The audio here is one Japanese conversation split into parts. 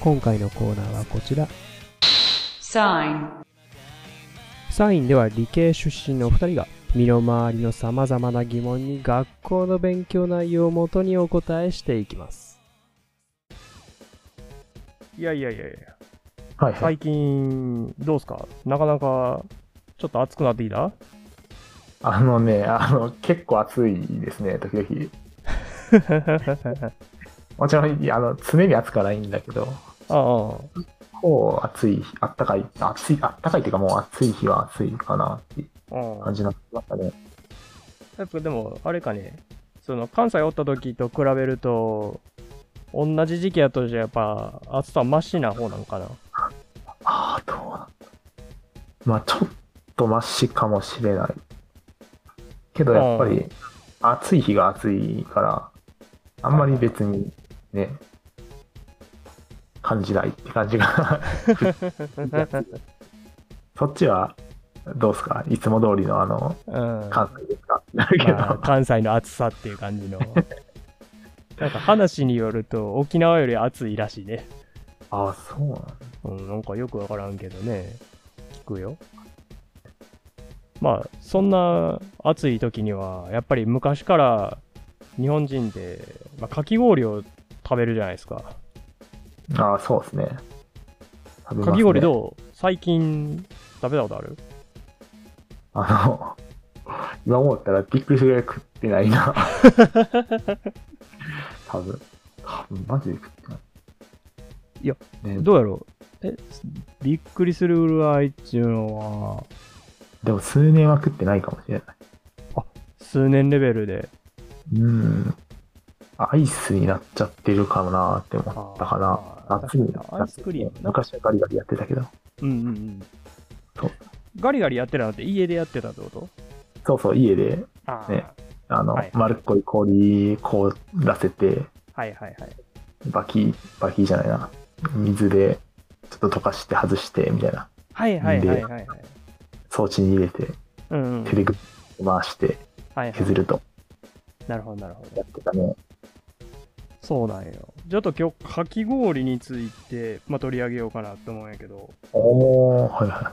今回のコーナーはこちら。Sign. サインでは理系出身のお二人が身の回りの様々な疑問に学校の勉強内容をもとにお答えしていきます。いやいやいやいや、はいはい。最近どうすか？なかなかちょっと暑くなってきた？あのね、あの、結構暑いですね、時々。もちろん、いやあの、常に暑くはないんだけど、ああ、こう暑い、あったかい、暑い、あったかいっていうかもう暑い日は暑いかなっていうああ感じになってましたね。やっぱでも、あれかね、その関西おった時と比べると、同じ時期やとじゃやっぱ暑さマシな方なんかな。ああ、どうなんだ。まあ、ちょっとマシかもしれない。けど、やっぱり、暑い日が暑いから、あんまり別にね、感じないって感じが。そっちは、どうすか？いつも通りのあの、うん。関西ですか？まあ関西の暑さっていう感じの。なんか話によると沖縄より暑いらしいね。ああ、そうなんだ。うん、なんかよくわからんけどね。聞くよ。まあ、そんな暑い時には、やっぱり昔から日本人で、まあ、かき氷を食べるじゃないですか。ああ、そうですね。食べますねかき氷どう？最近食べたことある？あの、今思ったらびっくりするぐらい食ってないな。多分。多分、マジで食ってない。いや、ね、どうやろう？え、びっくりするぐらいっていうのは、でも数年は食ってないかもしれない。数年レベルで。うん。アイスになっちゃってるかもなって思ったかな。夏になっちゃってアイスクリームな昔はガリガリやってたけど。うんうんうん。そうガリガリやってたのって家でやってたってこと？そうそう、家で、ねあの、はい丸っこい氷凍らせて、はいはいはい。バキ、バキじゃないな。水でちょっと溶かして外して、みたいな。はいはいはいはいはい。装置に入れて、うんうん。手でグッと回してはいはい。削るとなるほどなるほど。やってたね。そうなんよ。ちょっと今日、かき氷について、まあ、取り上げようかなと思うんやけど、おー、はいは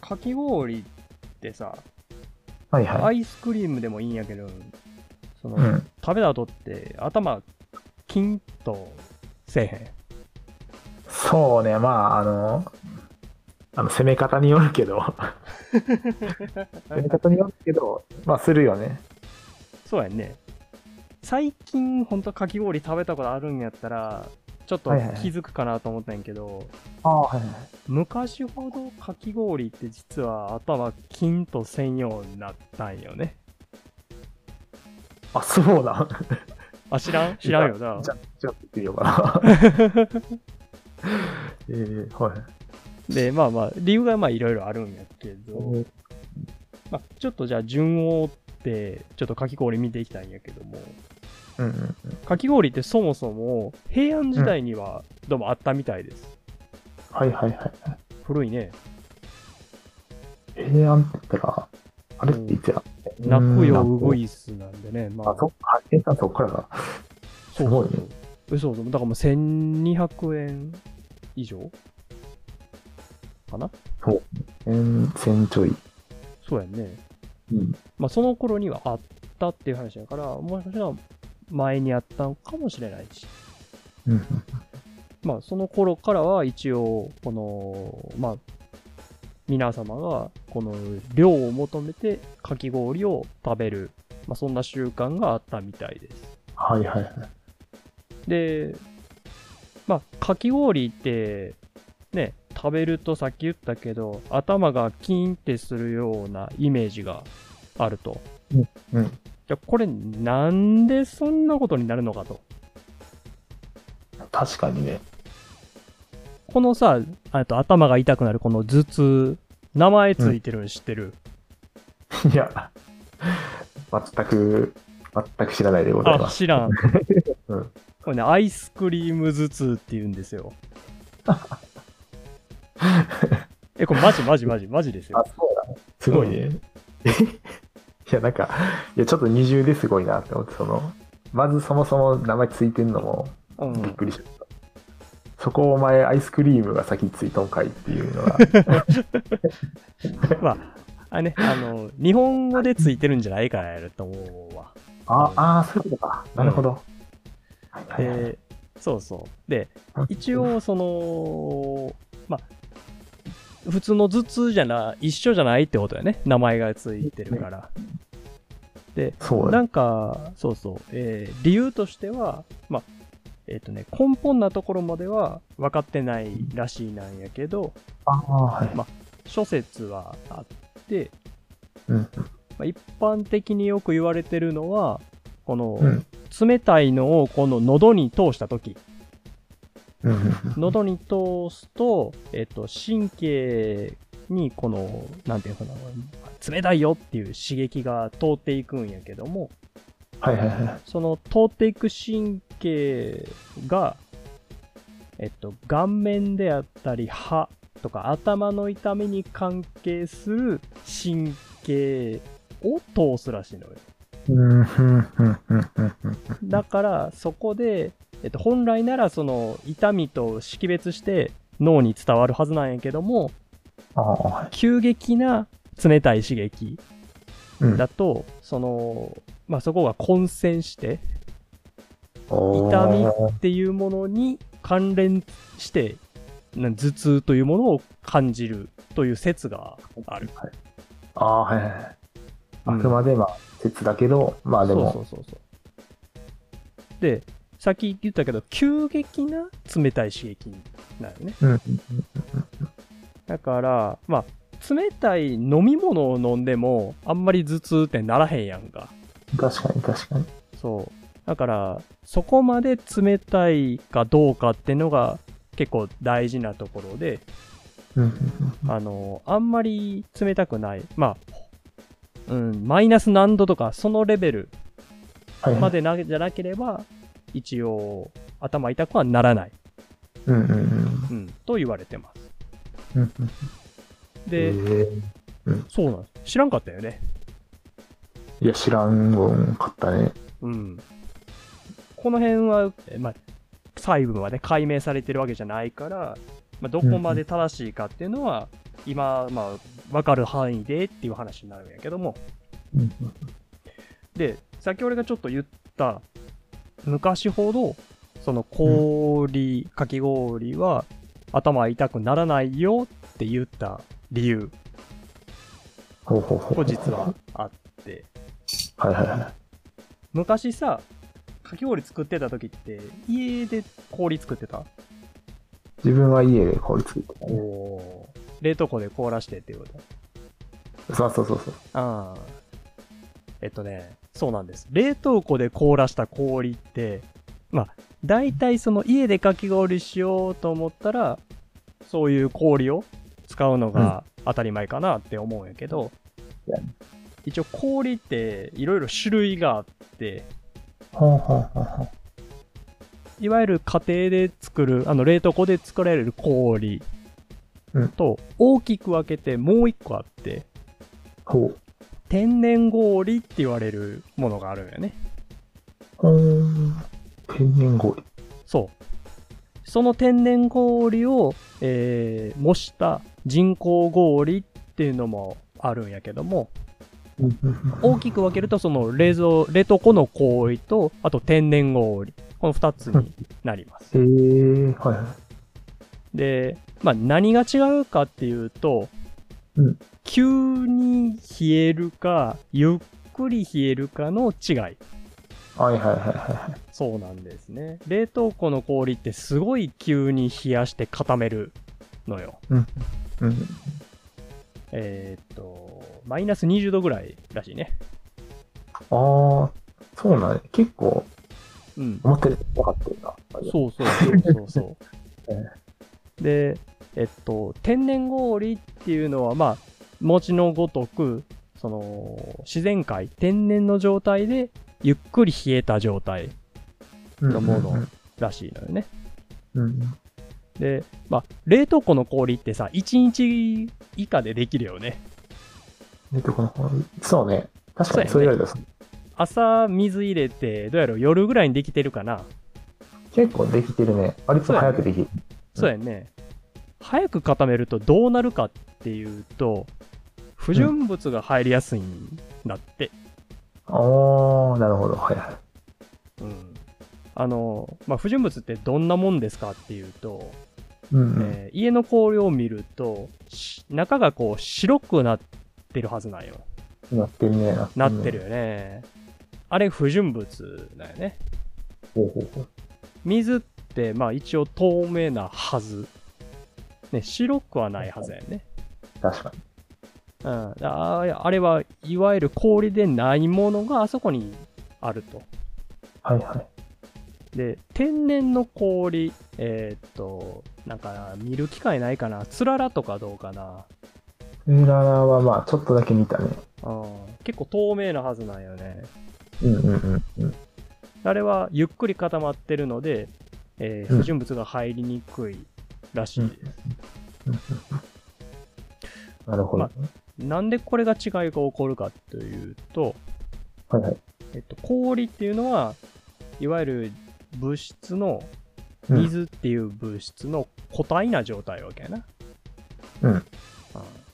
かき氷ってさ、い。はいはアい。イスクリームでもいいんやけど、その、うん。食べた後って頭、キンとせえへん？そうね、まあ、あの、あの攻め方によるけど、攻め方によるけど、まあ、するよね。そうやんね。最近、ほんとかき氷食べたことあるんやったら、ちょっとはいはいはい気づくかなと思ったんやけど、ああ、はいはい。昔ほどかき氷って実は頭キンと専用になったんよね。あ、そうだ。あ、知らん？知らんよなじ。ゃあ、じゃあ、ってみようかな。えー、はい。で、まあまあ、理由がまあいろいろあるんやけど、まあ、ちょっとじゃあ順を追って、ちょっとかき氷見ていきたいんやけども、うんうんうん。かき氷ってそもそも平安時代にはどうもあったみたいです。はいはいはい。古いね。平安って言ったら、あれっていつや？泣くよウグい。イスなんでね、まああ、、そっか、平安そっからか。すごいね。そうそう。だからもう1200円以上？かな？千、千ちょい。そうやんね。うん。まあその頃にはあったっていう話だから、もしかしたら前にあったのかもしれないし。うん。まあその頃からは一応、この、まあ、皆様がこの量を求めてかき氷を食べる、まあそんな習慣があったみたいです。はいはいはい。で、まあ、かき氷って、ね、食べるとさっき言ったけど、頭がキーンってするようなイメージがあると。うん。じゃあ、これなんでそんなことになるのかと。確かにね。このさ、あと頭が痛くなるこの頭痛、名前ついてるの知ってる、いや、全く、全く知らないでございあ、ます。知らん。うんこれね、アイスクリーム頭痛って言うんですよ。え、これマジマジマジマジですよあ、。そうだね。すごいね。いや、なんか、いや、ちょっと二重ですごいなって思って、その、まずそもそも名前ついてんのもうんびっくりしちゃった。そこお前アイスクリームが先についとんかいっていうのが。まあ、あね、あの、日本語でついてるんじゃないからやると思うわ。ああー、そういうことか。なるほど。で、そうそう。で、一応、その、まあ、普通の頭痛じゃな、一緒じゃないってことやね。名前がついてるから。で。なんか、そうそう、えー理由としては、まあ、えっ、とね、根本なところまでは分かってないらしいなんやけど、ああ、はい。諸説はあって、うん。まあ、一般的によく言われてるのは、この、うん。冷たいのをこの喉に通したとき、うん。うん喉に通すと、えっ、と、神経にこの、なんていうのかな、冷たいよっていう刺激が通っていくんやけども、はいはいはい。その通っていく神経が、えっと、顔面であったり歯とか頭の痛みに関係する神経を通すらしいのよ。だからそこで、えっと、本来ならその痛みと識別して脳に伝わるはずなんやけども。急激な冷たい刺激うんだと、その、まあ、そこが混戦して痛みっていうものに関連してな頭痛というものを感じるという説がある。ああ、はいはいはい。あうんくまでまあ、説だけど、まあでも、そうそうそうそう。で、さっき言ったけど、急激な冷たい刺激になるね。だから、まあ、冷たい飲み物を飲んでも、あんまり頭痛ってならへんやんか。確かに確かに。そう。だから、そこまで冷たいかどうかっていうのが結構大事なところで、あの、あんまり冷たくない。まあ、うん、マイナス何度とか、そのレベルまでなじゃなければ、一応、頭痛くはならない。うんうんうんうん、と言われてます。うんうん。で、えーそうなんです。知らんかったよね。いや、知らんかったね。うん。この辺は、えまあ、細部まで解明されてるわけじゃないから、まあ、どこまで正しいかっていうのは、今、まあ、わかる範囲でっていう話になるんやけども、うんうんで、さっき俺がちょっと言った、昔ほど、その氷、かき氷は頭痛くならないよって言った理由、ほうほうほう。これ実はあって、はいはいはい。昔さ、かき氷作ってた時って、家で氷作ってた？自分は家で氷作ってたね。お冷凍庫で凍らしてっていうこと？そうそうそうそう。ああ。えっとね、そうなんです。冷凍庫で凍らした氷って、まあ、大体その家でかき氷しようと思ったら、そういう氷を使うのが当たり前かなって思うんやけど、うん一応氷っていろいろ種類があって。いわゆる家庭で作る、あの冷凍庫で作られる氷うんと大きく分けてもう一個あって、ほう。天然氷って言われるものがあるんやね。天然氷。そう。その天然氷を、えー模した人工氷っていうのもあるんやけども、大きく分けるとその冷蔵、冷凍庫の氷と、あと天然氷。この二つになります。へえ、はいはい。で、まあ何が違うかっていうと、うん急に冷えるか、ゆっくり冷えるかの違い。はいはいはいはい。そうなんですね。冷凍庫の氷ってすごい急に冷やして固めるのよ。うん。えーっと、マイナス20度ぐらいらしいね。ああ、そうなんや結構、うん。思ってる分かってるな。そうそうそうそうそう え。で、えっと、天然氷っていうのは、まあ、餅のごとく、その、自然界、天然の状態で、ゆっくり冷えた状態のものらしいのよね。うんうん。で、まあ、冷凍庫の氷ってさ、1日以下でできるよね。で、この、そうね。確かにそうう言われたらそう朝水入れて、どうやろう、夜ぐらいにできてるかな。結構できてるね。割と早くできる。そうやね。早く固めるとどうなるかっていうと、不純物が入りやすいんだって。おー、なるほど。はいはい。うん。あの、まあ、不純物ってどんなもんですかっていうと、うんうん。えー家の氷を見ると、し中がこう白くなってるはずなんよ。なってるね。なってるよね。あれ不純物だよね。ほうほうほう。水って、まあ一応透明なはず。ね、白くはないはずやね。確かに。うん。ああれはいわゆる氷でないものがあそこにあると。はいはい。で、天然の氷、えーっと、なんか見る機会ないかな？つららとかどうかな？うららはまあ、ちょっとだけ見たね。うん。結構透明なはずなんよね。うんうんうんうん。あれはゆっくり固まってるので、えーうん不純物が入りにくいらしいです。なるほど。まなんでこれが違いが起こるかというと、はいはい。えっと、氷っていうのは、いわゆる物質の、うん水っていう物質の固体な状態わけやな。うんうん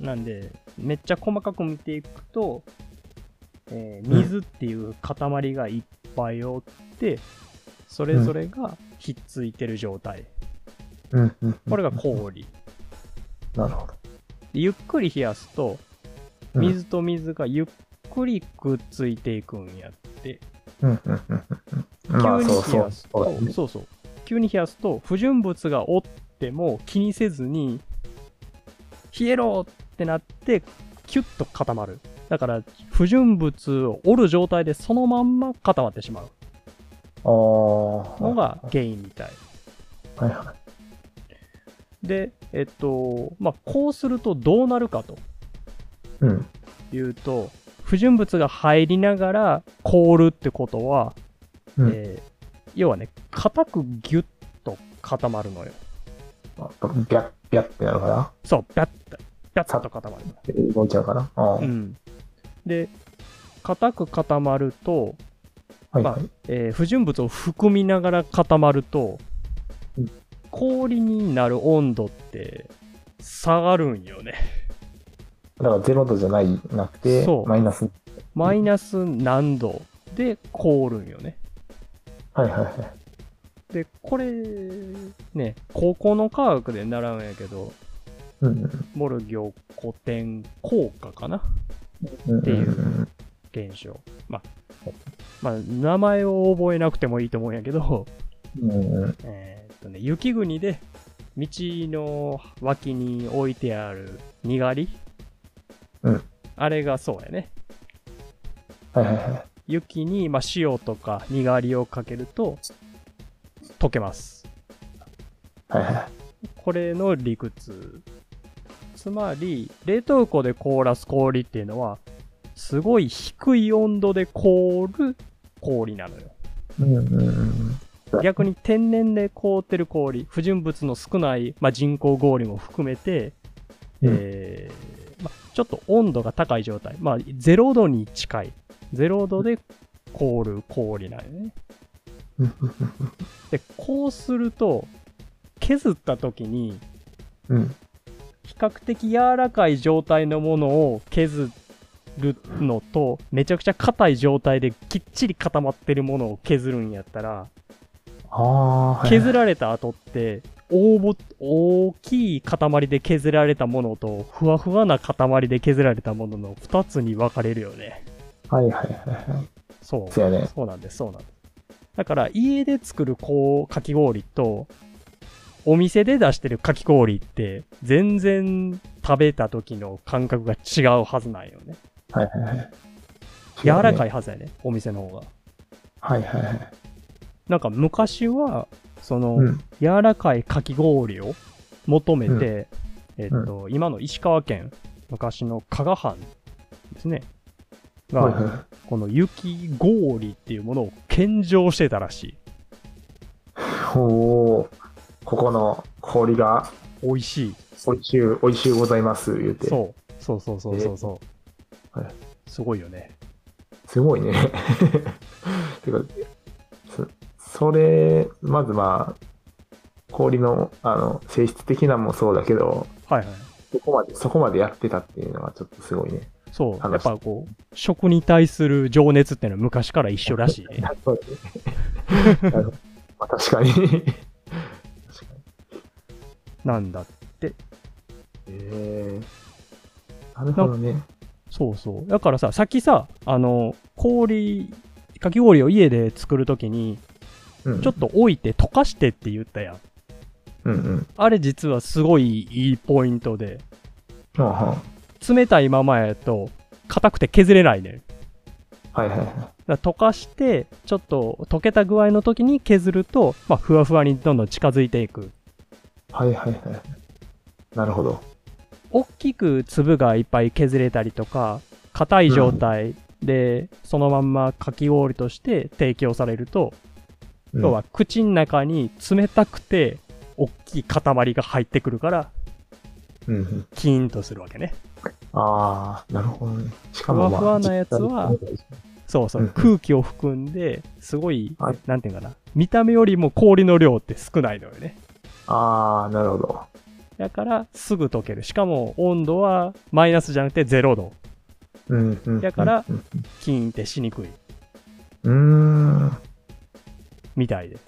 なんで、めっちゃ細かく見ていくと、えーうん水っていう塊がいっぱいおって、それぞれがひっついてる状態。うん。これが氷。なるほど。でゆっくり冷やすと、うん水と水がゆっくりくっついていくんやって。うんうんうんうん。急まあ、にそうそう。冷やすと、そうそうそう。急に冷やすと、不純物がおっても気にせずに、冷えろってなって、キュッと固まる。だから、不純物を折る状態でそのまんま固まってしまうあー。のが原因みたい。はいはで、えっと、まあ、こうするとどうなるかとい。うん。いうと、不純物が入りながら凍るってことは、うん。えー要はね、硬くギュッと固まるのよ。あビャッ、ビャッってなるかそう、ピャッと、ピャッと固まる。ら動いちゃうかな。あーうん。で、硬く固まると、まあはいはい。えー不純物を含みながら固まるとうん、氷になる温度って下がるんよね。だから0度じゃない、なくてマイナス。マイナス何度で凍るんよね。はいはいはい。で、これ、ね、高校の科学で習うんやけど、うんモルギョ古典効果かな？うん。っていううん現象。まあ、まあ、名前を覚えなくてもいいと思うんやけど、うんうん。えーっとね、雪国で道の脇に置いてあるにがり、うんあれがそうやね。はいはいはい。雪に、まあ、塩とかにがりをかけると溶けます。はいはい。これの理屈。つまり、冷凍庫で凍らす氷っていうのは、すごい低い温度で凍る氷なのよ。うんうんうん。逆に天然で凍ってる氷、不純物の少ない、まあ、人工氷も含めて、うんえーまあ、ちょっと温度が高い状態、まあ、0度に近い、0度で凍る氷なんよね。うんで、こうすると、削った時に、うん。比較的柔らかい状態のものを削るのと、めちゃくちゃ硬い状態できっちり固まってるものを削るんやったら。削られた後って、大ぼ大きい塊で削られたものと、ふわふわな塊で削られたものの2つに分かれるよね。はいはいはいはい。そう。そうやね。そうなんです、そうなんです。だから、家で作るこうかき氷と、お店で出してるかき氷って、全然食べた時の感覚が違うはずなんよね。はいはいはい。柔らかい。いはずやね、お店の方が。はいはいはい。なんか昔は、その、うん。柔らかいかき氷を求めて、えっと、今の石川県、昔の加賀藩ですね。が、はいはこの雪氷っていうものを献上してたらしい。い。おーここの氷が美味しい。おいしゅう、おいしゅうございます、言うて。そう。そうそうそうそうそう。えはいすごいよね。すごいね。てか、そそれ、まずまあ、氷の、あの、性質的なのもそうだけど、はいはい。そこまで、そこまでやってたっていうのがちょっとすごいね。そう。や話っぱこう、食に対する情熱っていうのは昔から一緒らしい ね。そうだねなるほどまあ、確かに。確かに。なんだ。えー、なるほどね。そうそう。だからさ、さっきさ、あの、氷、かき氷を家で作るときに、うん、ちょっと置いて溶かしてって言ったやん。うんうん。あれ実はすごいいいポイントで、はあは冷たいままやと、硬くて削れないねはいはいはい。だ溶かして、ちょっと溶けた具合の時に削ると、まあ、ふわふわにどんどん近づいていく。はいはいはい。なるほど。大きく粒がいっぱい削れたりとか、硬い状態で、そのまんまかき氷として提供されると、うん要は口の中に冷たくて、大きい塊が入ってくるから、キーンとするわけね。ああ、なるほどね。しかも、まあ、ふわふわなやつはそうそう、うん空気を含んで、すごい、はいなんていうかな、見た目よりも氷の量って少ないのよね。ああ、なるほど。だから、すぐ溶ける。しかも、温度はマイナスじゃなくて0度。うんうん。だからうんキーンってしにくい。うん。うーん。みたいです。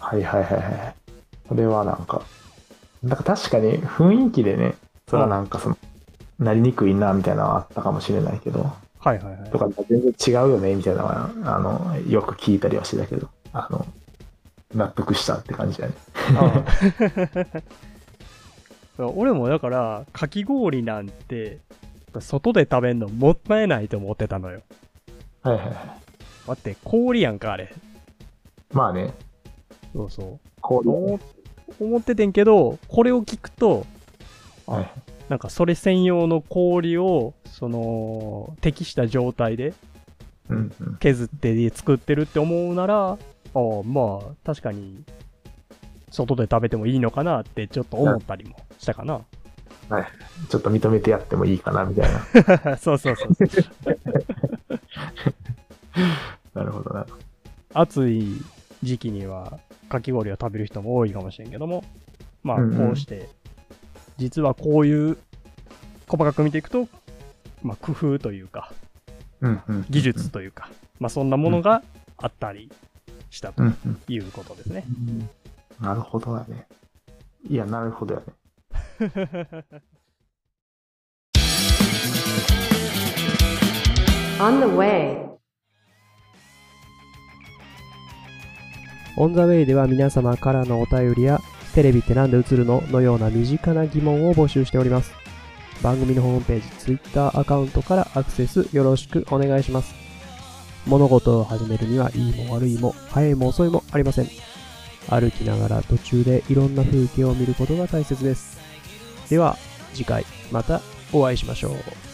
はいはいはいはい。それはなんか、なんか確かに雰囲気でね、それはなんかその、なりにくいなみたいなのはあったかもしれないけど、はいはいはいと。か全然違うよねみたいなのは、あの、よく聞いたりはしてたけど、あの、納得したって感じだね。ああ 俺もだから、かき氷なんて、外で食べんのもったいないと思ってたのよ。はいはいはい。待って、氷やんか、あれ。まあね、そうそう。氷思思っててんけど、これを聞くと、はい。なんかそれ専用の氷を、その、適した状態で。削って作ってるって思うなら、ああ、まあ、確かに、外で食べてもいいのかなってちょっと思ったりもしたかな。ちょっと認めてやってもいいかなみたいな。そうそうそう。なるほどな。暑い時期には、かき氷を食べる人も多いかもしれんけども、まあ、うんうんこうして、実はこういう、細かく見ていくと、まあ、工夫というか、うんうん。技術というか、まあ、そんなものがあったりしたと。いうことですね。なるほどだね。いや、なるほどやね。On the way. オンザウェイでは皆様からのお便りや、テレビってなんで映るののような身近な疑問を募集しております。番組のホームページ、Twitter アカウントからアクセスよろしくお願いします。物事を始めるには、いいも悪いも、早いも遅いもありません。歩きながら途中でいろんな風景を見ることが大切です。では、次回またお会いしましょう。